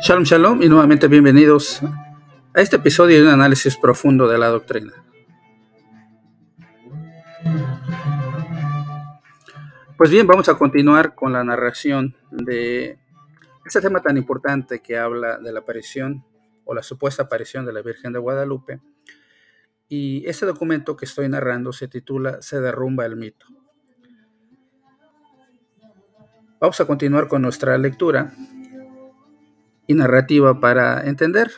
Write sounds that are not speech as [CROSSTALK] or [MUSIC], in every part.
Shalom Shalom y nuevamente bienvenidos a este episodio de un análisis profundo de la doctrina. Pues bien, vamos a continuar con la narración de este tema tan importante que habla de la aparición o la supuesta aparición de la Virgen de Guadalupe. Y este documento que estoy narrando se titula Se derrumba el mito. Vamos a continuar con nuestra lectura y narrativa para entender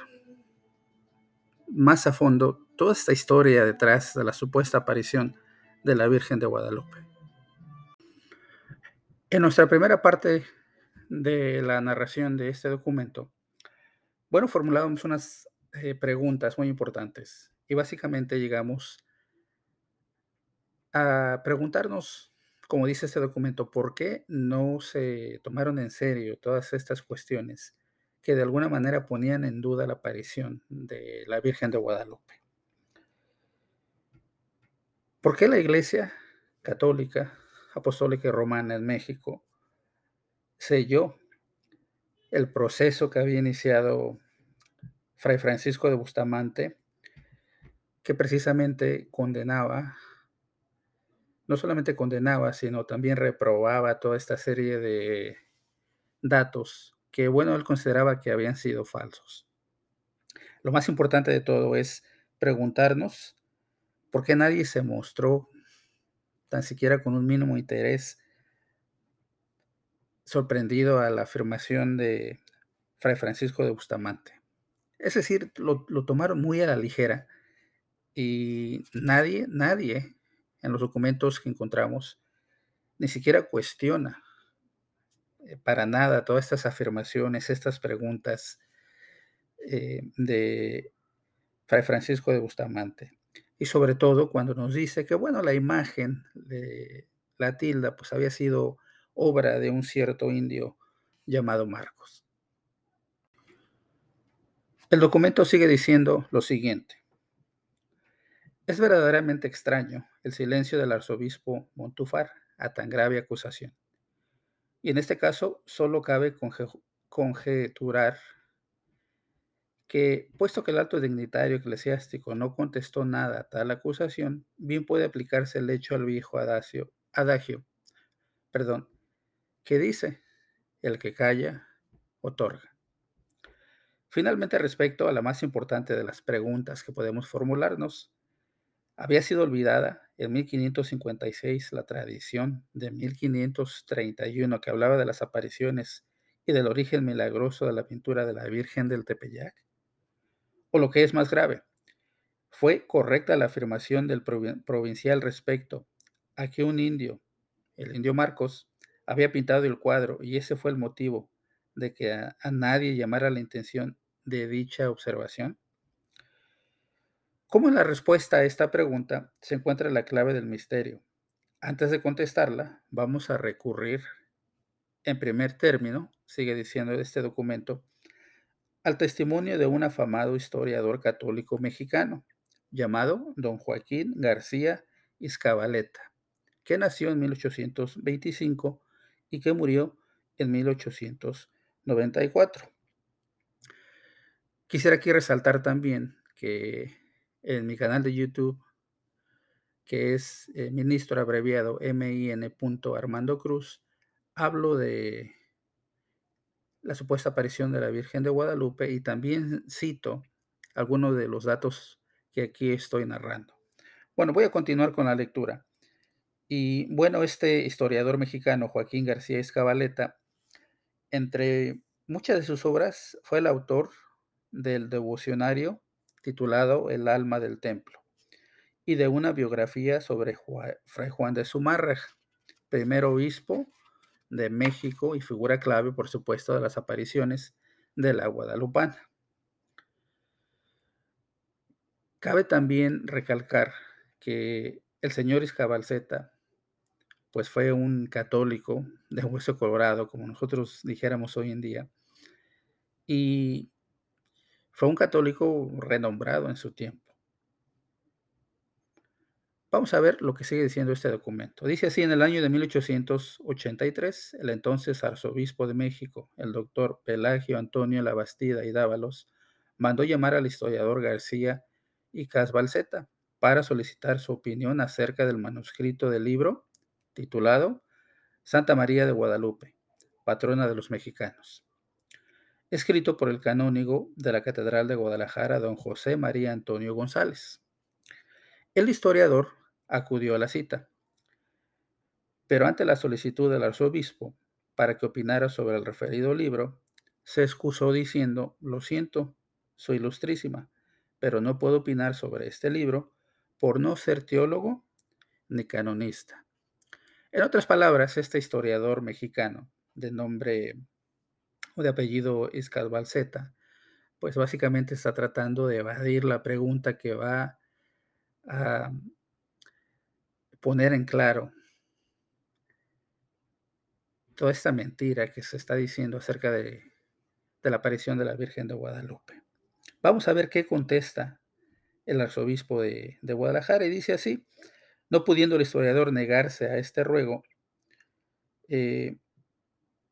más a fondo toda esta historia detrás de la supuesta aparición de la Virgen de Guadalupe. En nuestra primera parte de la narración de este documento, bueno, formulábamos unas eh, preguntas muy importantes y básicamente llegamos a preguntarnos, como dice este documento, por qué no se tomaron en serio todas estas cuestiones que de alguna manera ponían en duda la aparición de la Virgen de Guadalupe. ¿Por qué la Iglesia Católica, Apostólica y Romana en México selló el proceso que había iniciado Fray Francisco de Bustamante, que precisamente condenaba, no solamente condenaba, sino también reprobaba toda esta serie de datos que, bueno, él consideraba que habían sido falsos. Lo más importante de todo es preguntarnos por qué nadie se mostró tan siquiera con un mínimo interés sorprendido a la afirmación de Fray Francisco de Bustamante. Es decir, lo, tomaron muy a la ligera y nadie, nadie en los documentos que encontramos ni siquiera cuestiona para nada todas estas afirmaciones, estas preguntas eh, de Fray Francisco de Bustamante. Y sobre todo cuando nos dice que, bueno, la imagen de la tilda pues había sido obra de un cierto indio llamado Marcos. El documento sigue diciendo lo siguiente. Es verdaderamente extraño el silencio del arzobispo Montufar a tan grave acusación. Y en este caso solo cabe conjeturar que, puesto que el alto dignitario eclesiástico no contestó nada a tal acusación, bien puede aplicarse el hecho al viejo adagio, adagio perdón, que dice, el que calla, otorga. Finalmente, respecto a la más importante de las preguntas que podemos formularnos, había sido olvidada en 1556 la tradición de 1531 que hablaba de las apariciones y del origen milagroso de la pintura de la Virgen del Tepeyac. O lo que es más grave, fue correcta la afirmación del provincial respecto a que un indio, el indio Marcos, había pintado el cuadro y ese fue el motivo de que a, nadie llamara la intención de dicha observación. Como en la respuesta a esta pregunta se encuentra la clave del misterio. Antes de contestarla, vamos a recurrir, en primer término, sigue diciendo este documento, al testimonio de un afamado historiador católico mexicano llamado don Joaquín García Izcabaleta, que nació en 1825 y que murió en 1894. Quisiera aquí resaltar también que en mi canal de YouTube, que es eh, ministro abreviado MIN. Armando Cruz, hablo de la supuesta aparición de la Virgen de Guadalupe y también cito algunos de los datos que aquí estoy narrando. Bueno, voy a continuar con la lectura. Y bueno, este historiador mexicano, Joaquín García Escabaleta, entre muchas de sus obras, fue el autor del devocionario titulado El alma del templo, y de una biografía sobre Fray Juan de Zumárraga, primer obispo de México y figura clave, por supuesto, de las apariciones de la Guadalupana. Cabe también recalcar que el señor Iscabalceta, pues fue un católico de hueso colorado, como nosotros dijéramos hoy en día, y fue un católico renombrado en su tiempo. Vamos a ver lo que sigue diciendo este documento. Dice así, en el año de 1883, el entonces arzobispo de México, el doctor Pelagio Antonio Labastida y Dávalos, mandó llamar al historiador García y Casbalceta para solicitar su opinión acerca del manuscrito del libro titulado Santa María de Guadalupe, patrona de los mexicanos, escrito por el canónigo de la Catedral de Guadalajara, don José María Antonio González. El historiador acudió a la cita, pero ante la solicitud del arzobispo para que opinara sobre el referido libro, se excusó diciendo, lo siento, soy ilustrísima, pero no puedo opinar sobre este libro por no ser teólogo ni canonista. En otras palabras, este historiador mexicano de nombre de apellido Balseta, pues básicamente está tratando de evadir la pregunta que va a poner en claro toda esta mentira que se está diciendo acerca de, la aparición de la Virgen de Guadalupe. Vamos a ver qué contesta el arzobispo de, Guadalajara y dice así, no pudiendo el historiador negarse a este ruego, eh,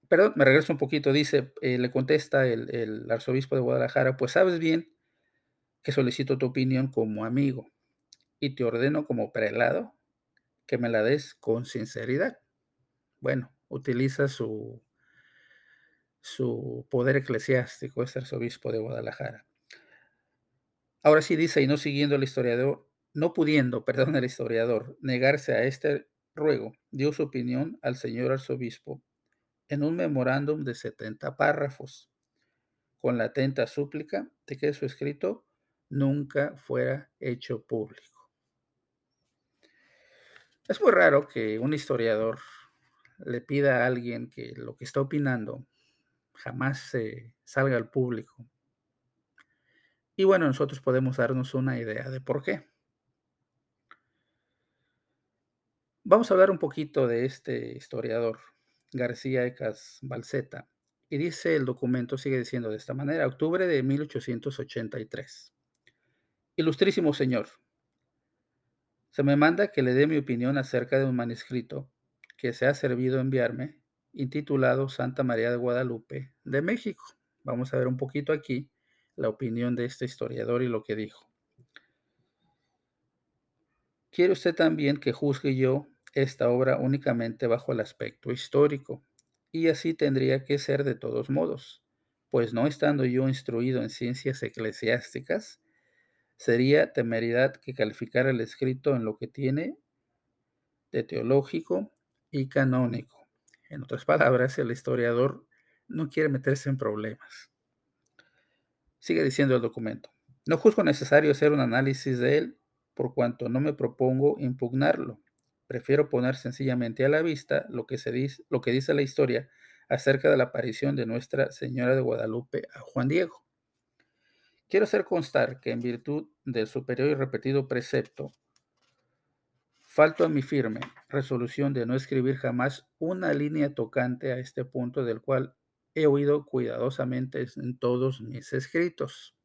perdón, me regreso un poquito, dice, eh, le contesta el, el arzobispo de Guadalajara, pues sabes bien que solicito tu opinión como amigo y te ordeno como prelado que me la des con sinceridad. Bueno, utiliza su, su poder eclesiástico, este arzobispo de Guadalajara. Ahora sí dice, y no siguiendo el historiador, no pudiendo, [LAUGHS] perdón, el historiador, negarse a este ruego, dio su opinión al señor arzobispo en un memorándum de 70 párrafos, con la atenta súplica de que su escrito nunca fuera hecho público. Es muy raro que un historiador le pida a alguien que lo que está opinando jamás se salga al público. Y bueno, nosotros podemos darnos una idea de por qué. Vamos a hablar un poquito de este historiador, García Ecas Balseta. Y dice el documento, sigue diciendo de esta manera, octubre de 1883. Ilustrísimo señor, se me manda que le dé mi opinión acerca de un manuscrito que se ha servido enviarme, intitulado Santa María de Guadalupe de México. Vamos a ver un poquito aquí la opinión de este historiador y lo que dijo. Quiere usted también que juzgue yo esta obra únicamente bajo el aspecto histórico, y así tendría que ser de todos modos, pues no estando yo instruido en ciencias eclesiásticas, Sería temeridad que calificara el escrito en lo que tiene de teológico y canónico. En otras palabras, el historiador no quiere meterse en problemas. Sigue diciendo el documento. No juzgo necesario hacer un análisis de él por cuanto no me propongo impugnarlo. Prefiero poner sencillamente a la vista lo que, se dice, lo que dice la historia acerca de la aparición de Nuestra Señora de Guadalupe a Juan Diego. Quiero hacer constar que en virtud del superior y repetido precepto, falto a mi firme resolución de no escribir jamás una línea tocante a este punto del cual he oído cuidadosamente en todos mis escritos.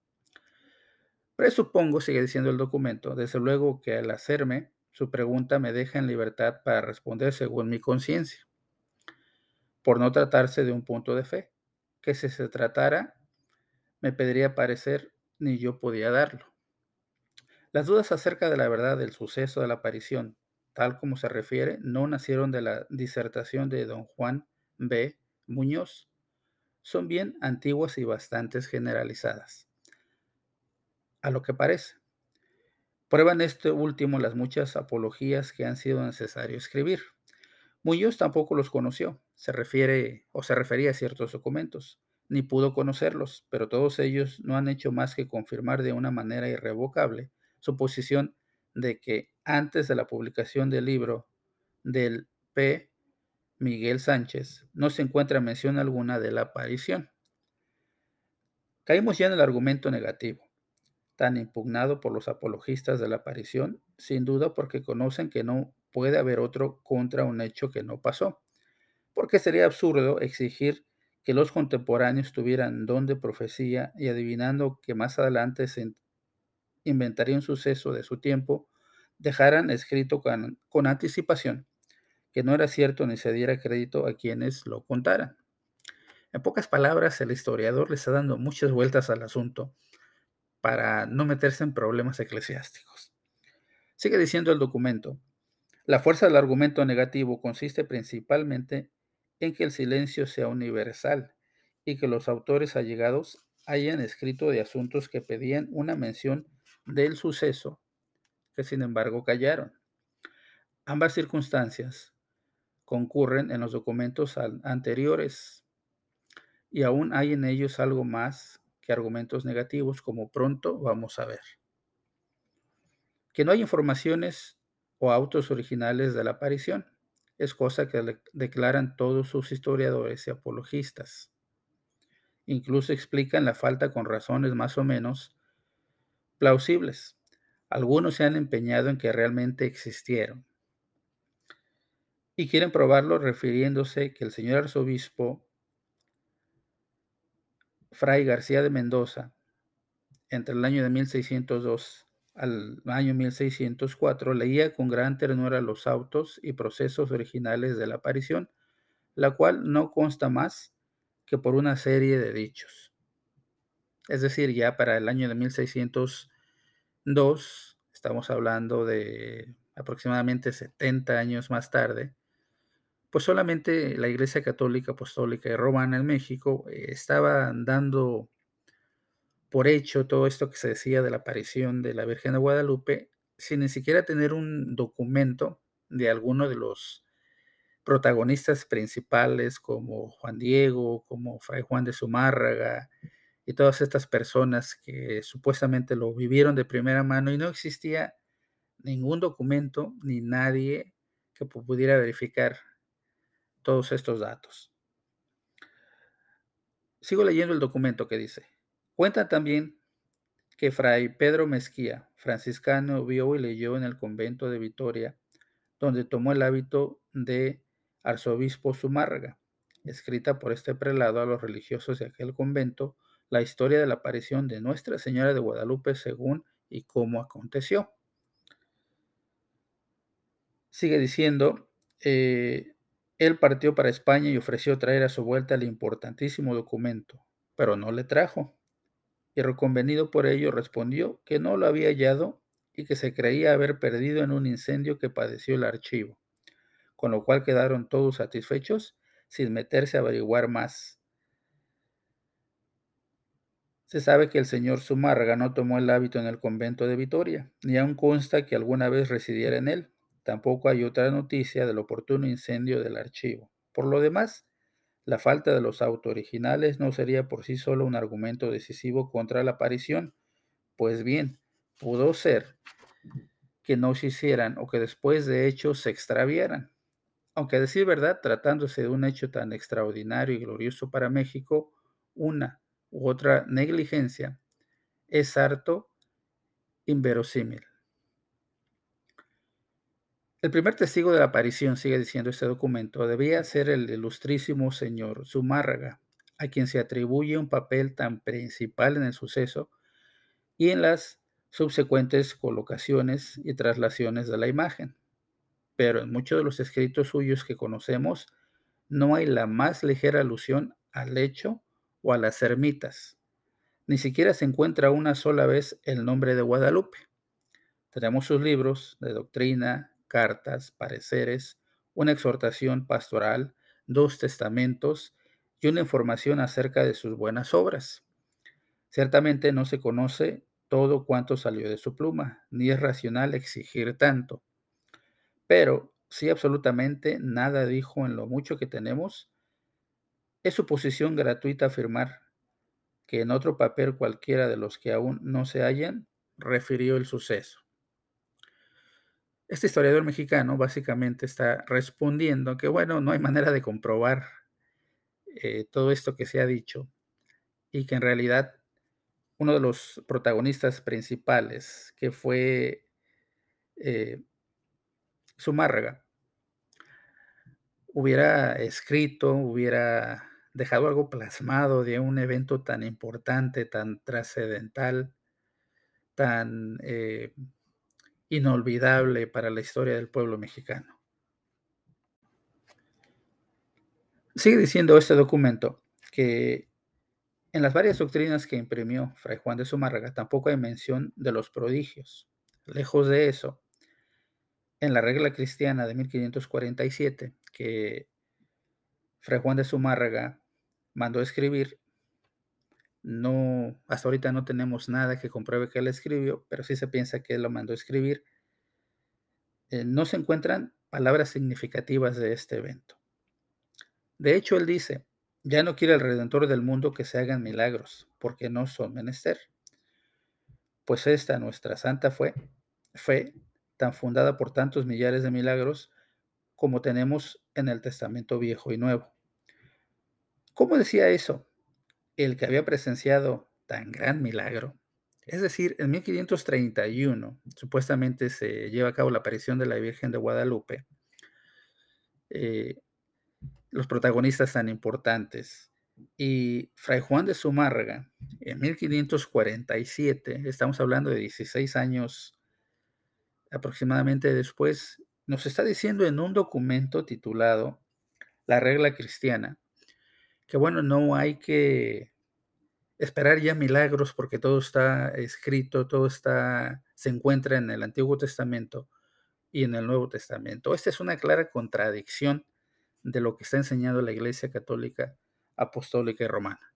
Presupongo, sigue diciendo el documento, desde luego que al hacerme su pregunta me deja en libertad para responder según mi conciencia, por no tratarse de un punto de fe, que si se tratara me pediría parecer, ni yo podía darlo. Las dudas acerca de la verdad del suceso de la aparición, tal como se refiere, no nacieron de la disertación de don Juan B. Muñoz. Son bien antiguas y bastante generalizadas. A lo que parece. Prueban este último las muchas apologías que han sido necesario escribir. Muñoz tampoco los conoció, se refiere o se refería a ciertos documentos ni pudo conocerlos, pero todos ellos no han hecho más que confirmar de una manera irrevocable su posición de que antes de la publicación del libro del P. Miguel Sánchez no se encuentra mención alguna de la aparición. Caímos ya en el argumento negativo, tan impugnado por los apologistas de la aparición, sin duda porque conocen que no puede haber otro contra un hecho que no pasó, porque sería absurdo exigir que los contemporáneos tuvieran don de profecía y adivinando que más adelante se inventaría un suceso de su tiempo, dejaran escrito con, con anticipación que no era cierto ni se diera crédito a quienes lo contaran. En pocas palabras, el historiador le está dando muchas vueltas al asunto para no meterse en problemas eclesiásticos. Sigue diciendo el documento, la fuerza del argumento negativo consiste principalmente en que el silencio sea universal y que los autores allegados hayan escrito de asuntos que pedían una mención del suceso, que sin embargo callaron. Ambas circunstancias concurren en los documentos anteriores y aún hay en ellos algo más que argumentos negativos, como pronto vamos a ver. Que no hay informaciones o autos originales de la aparición, es cosa que declaran todos sus historiadores y apologistas. Incluso explican la falta con razones más o menos plausibles. Algunos se han empeñado en que realmente existieron. Y quieren probarlo refiriéndose que el señor arzobispo Fray García de Mendoza, entre el año de 1602 al año 1604, leía con gran ternura los autos y procesos originales de la aparición, la cual no consta más que por una serie de dichos. Es decir, ya para el año de 1602, estamos hablando de aproximadamente 70 años más tarde, pues solamente la Iglesia Católica Apostólica y Romana en México eh, estaba dando por hecho todo esto que se decía de la aparición de la Virgen de Guadalupe, sin ni siquiera tener un documento de alguno de los protagonistas principales como Juan Diego, como Fray Juan de Zumárraga y todas estas personas que supuestamente lo vivieron de primera mano y no existía ningún documento ni nadie que pudiera verificar todos estos datos. Sigo leyendo el documento que dice, cuenta también que Fray Pedro Mezquía, franciscano, vio y leyó en el convento de Vitoria, donde tomó el hábito de arzobispo Zumárraga, escrita por este prelado a los religiosos de aquel convento, la historia de la aparición de Nuestra Señora de Guadalupe según y cómo aconteció. Sigue diciendo, eh, él partió para España y ofreció traer a su vuelta el importantísimo documento, pero no le trajo. Y reconvenido por ello respondió que no lo había hallado y que se creía haber perdido en un incendio que padeció el archivo, con lo cual quedaron todos satisfechos sin meterse a averiguar más. Se sabe que el señor Zumárraga no tomó el hábito en el convento de Vitoria, ni aun consta que alguna vez residiera en él, Tampoco hay otra noticia del oportuno incendio del archivo. Por lo demás, la falta de los autos originales no sería por sí solo un argumento decisivo contra la aparición. Pues bien, pudo ser que no se hicieran o que después de hecho se extraviaran. Aunque decir verdad, tratándose de un hecho tan extraordinario y glorioso para México, una u otra negligencia es harto inverosímil. El primer testigo de la aparición, sigue diciendo este documento, debía ser el ilustrísimo señor Zumárraga, a quien se atribuye un papel tan principal en el suceso y en las subsecuentes colocaciones y traslaciones de la imagen. Pero en muchos de los escritos suyos que conocemos no hay la más ligera alusión al hecho o a las ermitas. Ni siquiera se encuentra una sola vez el nombre de Guadalupe. Tenemos sus libros de doctrina, cartas, pareceres, una exhortación pastoral, dos testamentos y una información acerca de sus buenas obras. Ciertamente no se conoce todo cuanto salió de su pluma, ni es racional exigir tanto. Pero si absolutamente nada dijo en lo mucho que tenemos, es suposición gratuita afirmar que en otro papel cualquiera de los que aún no se hallan, refirió el suceso. Este historiador mexicano básicamente está respondiendo que, bueno, no hay manera de comprobar eh, todo esto que se ha dicho y que en realidad uno de los protagonistas principales, que fue eh, Zumárraga, hubiera escrito, hubiera dejado algo plasmado de un evento tan importante, tan trascendental, tan... Eh, inolvidable para la historia del pueblo mexicano. Sigue diciendo este documento que en las varias doctrinas que imprimió Fray Juan de Zumárraga tampoco hay mención de los prodigios. Lejos de eso, en la regla cristiana de 1547, que Fray Juan de Zumárraga mandó escribir, no, hasta ahorita no tenemos nada que compruebe que él escribió, pero sí se piensa que él lo mandó escribir. Eh, no se encuentran palabras significativas de este evento. De hecho, él dice, ya no quiere el Redentor del mundo que se hagan milagros, porque no son menester. Pues esta nuestra santa fue, fe, tan fundada por tantos millares de milagros como tenemos en el Testamento Viejo y Nuevo. ¿Cómo decía eso? El que había presenciado tan gran milagro. Es decir, en 1531 supuestamente se lleva a cabo la aparición de la Virgen de Guadalupe. Eh, los protagonistas tan importantes. Y Fray Juan de Zumárraga, en 1547, estamos hablando de 16 años aproximadamente después, nos está diciendo en un documento titulado La regla cristiana, que bueno, no hay que esperar ya milagros porque todo está escrito, todo está, se encuentra en el Antiguo Testamento y en el Nuevo Testamento. Esta es una clara contradicción de lo que está enseñando la Iglesia Católica Apostólica y Romana.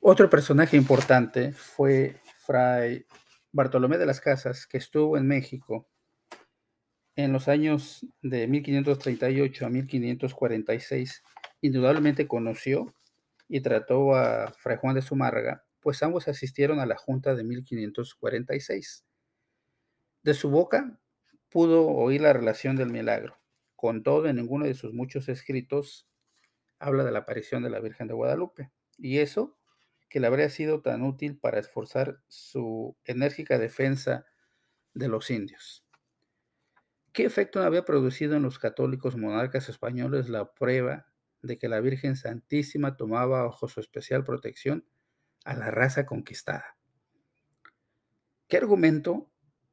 Otro personaje importante fue Fray Bartolomé de las Casas, que estuvo en México en los años de 1538 a 1546. Indudablemente conoció y trató a Fray Juan de Zumárraga, pues ambos asistieron a la Junta de 1546. De su boca pudo oír la relación del milagro. Con todo, en ninguno de sus muchos escritos habla de la aparición de la Virgen de Guadalupe. Y eso que le habría sido tan útil para esforzar su enérgica defensa de los indios. ¿Qué efecto había producido en los católicos monarcas españoles la prueba de que la Virgen Santísima tomaba bajo su especial protección a la raza conquistada? ¿Qué argumento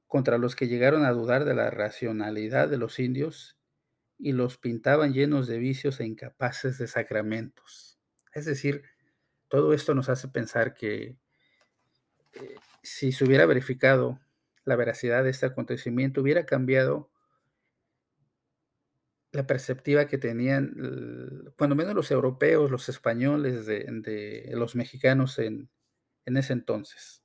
contra los que llegaron a dudar de la racionalidad de los indios y los pintaban llenos de vicios e incapaces de sacramentos. Es decir, todo esto nos hace pensar que eh, si se hubiera verificado la veracidad de este acontecimiento, hubiera cambiado la perspectiva que tenían, cuando menos los europeos, los españoles, de, los mexicanos en, en ese entonces.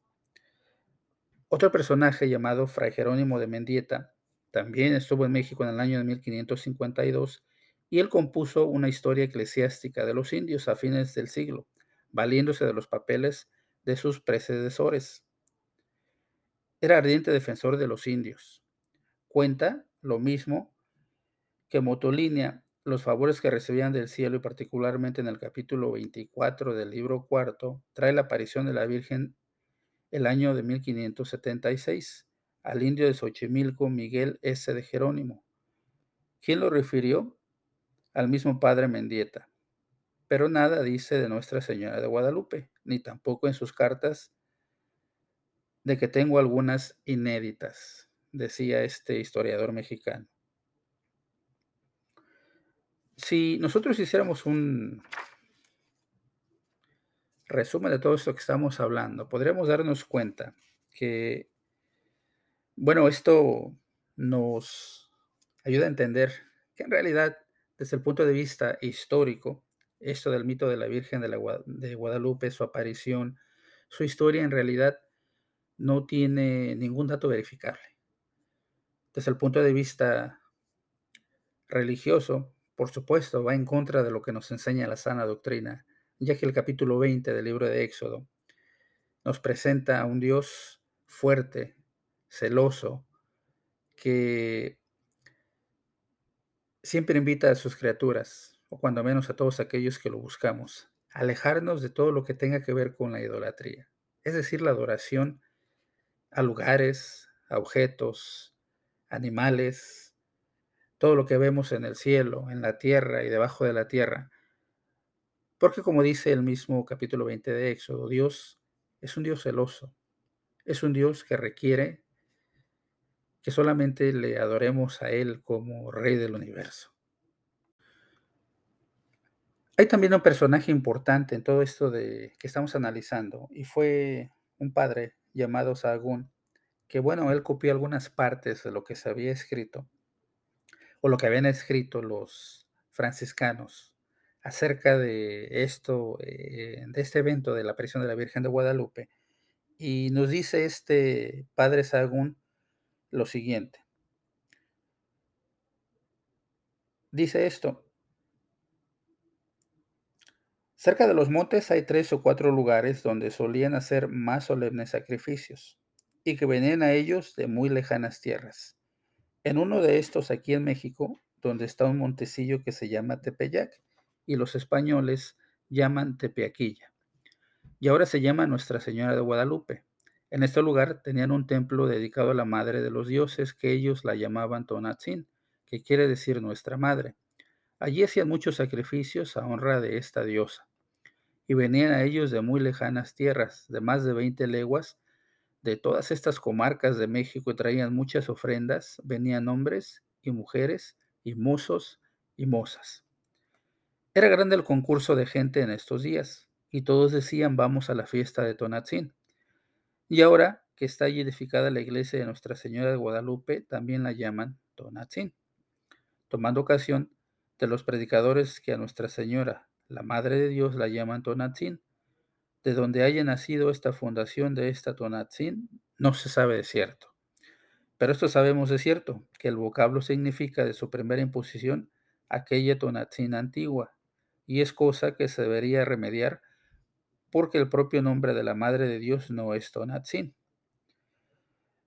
Otro personaje llamado Fray Jerónimo de Mendieta también estuvo en México en el año de 1552 y él compuso una historia eclesiástica de los indios a fines del siglo, valiéndose de los papeles de sus predecesores. Era ardiente defensor de los indios. Cuenta lo mismo que Motolinia, los favores que recibían del cielo y particularmente en el capítulo 24 del libro cuarto, trae la aparición de la Virgen el año de 1576 al indio de Xochimilco Miguel S. de Jerónimo. ¿Quién lo refirió? Al mismo padre Mendieta. Pero nada dice de Nuestra Señora de Guadalupe, ni tampoco en sus cartas de que tengo algunas inéditas, decía este historiador mexicano. Si nosotros hiciéramos un resumen de todo esto que estamos hablando, podríamos darnos cuenta que bueno, esto nos ayuda a entender que en realidad, desde el punto de vista histórico, esto del mito de la Virgen de, Guadalupe, su aparición, su historia en realidad no tiene ningún dato verificable. Desde el punto de vista religioso, por supuesto, va en contra de lo que nos enseña la sana doctrina, ya que el capítulo 20 del libro de Éxodo nos presenta a un Dios fuerte, celoso, que siempre invita a sus criaturas, o cuando menos a todos aquellos que lo buscamos, a alejarnos de todo lo que tenga que ver con la idolatría, es decir, la adoración a lugares, a objetos, animales, todo lo que vemos en el cielo, en la tierra y debajo de la tierra. Porque como dice el mismo capítulo 20 de Éxodo, Dios es un Dios celoso, es un Dios que requiere que solamente le adoremos a Él como Rey del universo. Hay también un personaje importante en todo esto de que estamos analizando y fue un padre llamado Sahagún, que bueno, él copió algunas partes de lo que se había escrito o lo que habían escrito los franciscanos acerca de esto, eh, de este evento de la aparición de la Virgen de Guadalupe. Y nos dice este padre Sahagún lo siguiente. Dice esto, Cerca de los montes hay tres o cuatro lugares donde solían hacer más solemnes sacrificios, y que venían a ellos de muy lejanas tierras. En uno de estos aquí en México, donde está un montecillo que se llama Tepeyac, y los españoles llaman Tepeaquilla. Y ahora se llama Nuestra Señora de Guadalupe. En este lugar tenían un templo dedicado a la Madre de los Dioses que ellos la llamaban Tonatzin, que quiere decir Nuestra Madre. Allí hacían muchos sacrificios a honra de esta diosa y venían a ellos de muy lejanas tierras, de más de 20 leguas, de todas estas comarcas de México y traían muchas ofrendas, venían hombres y mujeres y mozos y mozas. Era grande el concurso de gente en estos días, y todos decían vamos a la fiesta de Tonatzin. Y ahora que está allí edificada la iglesia de Nuestra Señora de Guadalupe, también la llaman Tonatzin, tomando ocasión de los predicadores que a Nuestra Señora la Madre de Dios la llaman Tonatzin. De donde haya nacido esta fundación de esta Tonatzin, no se sabe de cierto. Pero esto sabemos de cierto, que el vocablo significa de su primera imposición aquella Tonatzin antigua, y es cosa que se debería remediar porque el propio nombre de la Madre de Dios no es Tonatzin.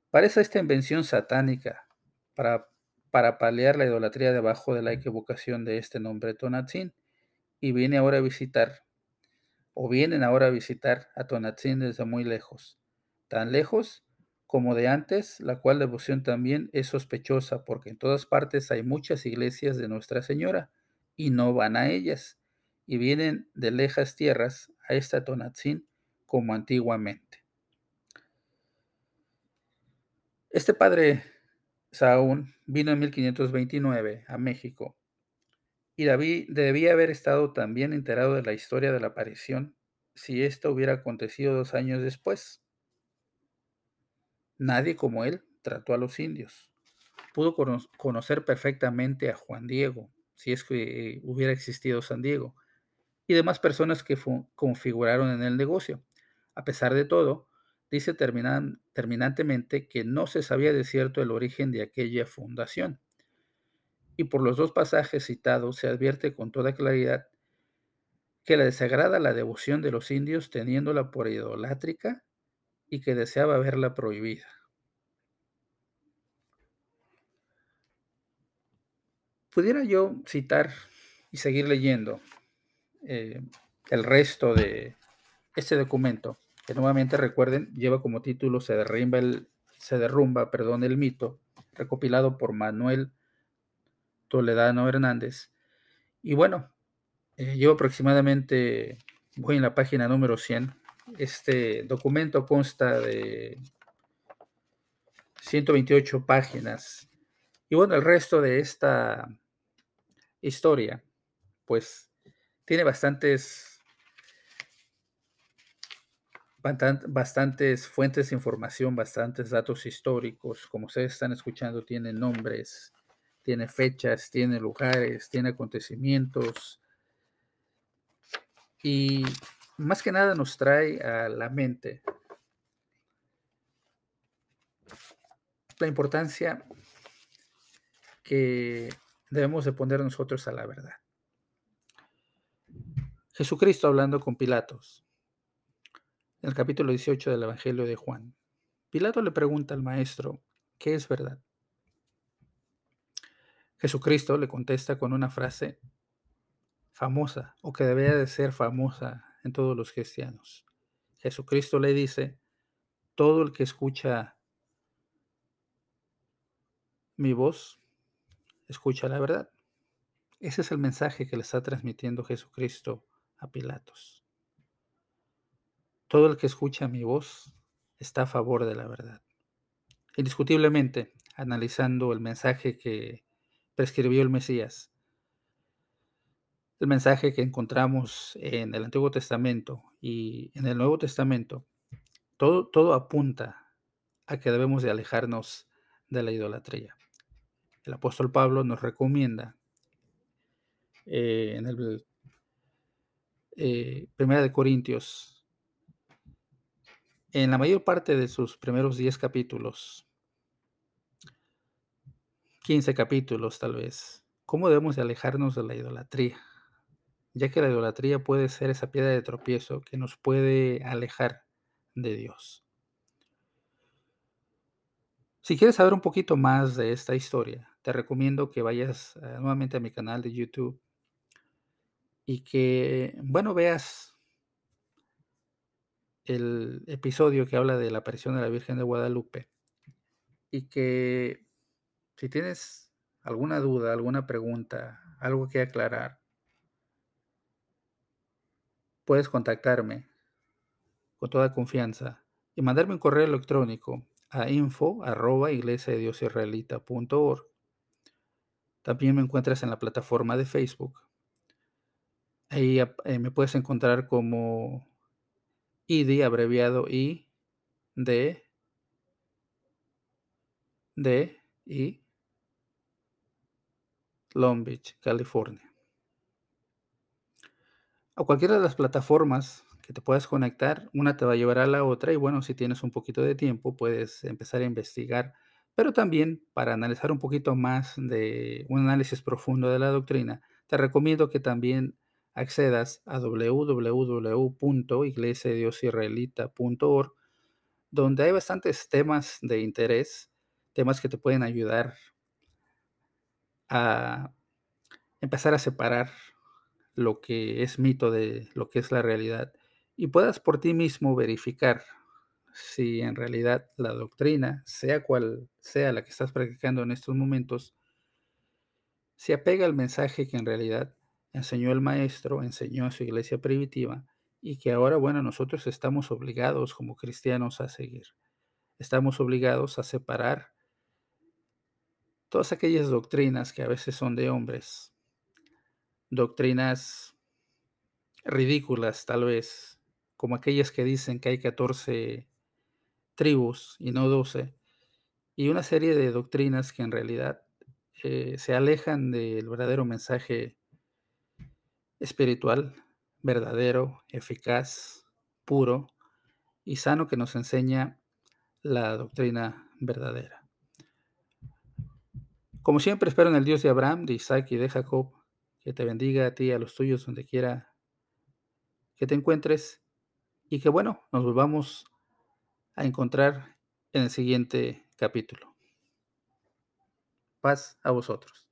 Parece esta invención satánica para, para paliar la idolatría debajo de la equivocación de este nombre Tonatzin y viene ahora a visitar, o vienen ahora a visitar a Tonatzin desde muy lejos, tan lejos como de antes, la cual devoción también es sospechosa, porque en todas partes hay muchas iglesias de Nuestra Señora, y no van a ellas, y vienen de lejas tierras a esta Tonatzin como antiguamente. Este padre Saúl vino en 1529 a México y David debía haber estado también enterado de la historia de la aparición si esto hubiera acontecido dos años después. Nadie como él trató a los indios. Pudo conocer perfectamente a Juan Diego, si es que hubiera existido San Diego, y demás personas que configuraron en el negocio. A pesar de todo, dice terminantemente que no se sabía de cierto el origen de aquella fundación y por los dos pasajes citados se advierte con toda claridad que le desagrada la devoción de los indios teniéndola por idolátrica y que deseaba verla prohibida. Pudiera yo citar y seguir leyendo eh, el resto de este documento, que nuevamente recuerden, lleva como título Se derrumba el, se derrumba, perdón, el mito, recopilado por Manuel Toledano Hernández. Y bueno, eh, llevo aproximadamente, voy en la página número 100. Este documento consta de 128 páginas. Y bueno, el resto de esta historia, pues tiene bastantes bastantes fuentes de información, bastantes datos históricos. Como ustedes están escuchando, tiene nombres, tiene fechas, tiene lugares, tiene acontecimientos. Y más que nada nos trae a la mente la importancia que debemos de poner nosotros a la verdad. Jesucristo hablando con Pilatos, en el capítulo 18 del Evangelio de Juan. Pilato le pregunta al maestro, ¿qué es verdad? Jesucristo le contesta con una frase famosa o que debería de ser famosa en todos los cristianos. Jesucristo le dice, todo el que escucha mi voz, escucha la verdad. Ese es el mensaje que le está transmitiendo Jesucristo a Pilatos. Todo el que escucha mi voz está a favor de la verdad. Indiscutiblemente, analizando el mensaje que prescribió el Mesías. El mensaje que encontramos en el Antiguo Testamento y en el Nuevo Testamento, todo, todo apunta a que debemos de alejarnos de la idolatría. El apóstol Pablo nos recomienda eh, en el eh, Primera de Corintios, en la mayor parte de sus primeros 10 capítulos, 15 capítulos tal vez, cómo debemos de alejarnos de la idolatría, ya que la idolatría puede ser esa piedra de tropiezo que nos puede alejar de Dios. Si quieres saber un poquito más de esta historia, te recomiendo que vayas uh, nuevamente a mi canal de YouTube y que, bueno, veas el episodio que habla de la aparición de la Virgen de Guadalupe y que si tienes alguna duda, alguna pregunta, algo que aclarar, puedes contactarme con toda confianza y mandarme un correo electrónico a info También me encuentras en la plataforma de Facebook. Ahí eh, me puedes encontrar como ID abreviado I D D I Long Beach, California. A cualquiera de las plataformas que te puedas conectar, una te va a llevar a la otra y bueno, si tienes un poquito de tiempo puedes empezar a investigar, pero también para analizar un poquito más de un análisis profundo de la doctrina, te recomiendo que también accedas a www.iglesiadiosisraelita.org, donde hay bastantes temas de interés, temas que te pueden ayudar a empezar a separar lo que es mito de lo que es la realidad y puedas por ti mismo verificar si en realidad la doctrina, sea cual sea la que estás practicando en estos momentos, se apega al mensaje que en realidad enseñó el maestro, enseñó a su iglesia primitiva y que ahora, bueno, nosotros estamos obligados como cristianos a seguir. Estamos obligados a separar todas aquellas doctrinas que a veces son de hombres, doctrinas ridículas tal vez, como aquellas que dicen que hay 14 tribus y no 12, y una serie de doctrinas que en realidad eh, se alejan del verdadero mensaje espiritual, verdadero, eficaz, puro y sano que nos enseña la doctrina verdadera. Como siempre, espero en el Dios de Abraham, de Isaac y de Jacob, que te bendiga a ti y a los tuyos donde quiera que te encuentres y que bueno, nos volvamos a encontrar en el siguiente capítulo. Paz a vosotros.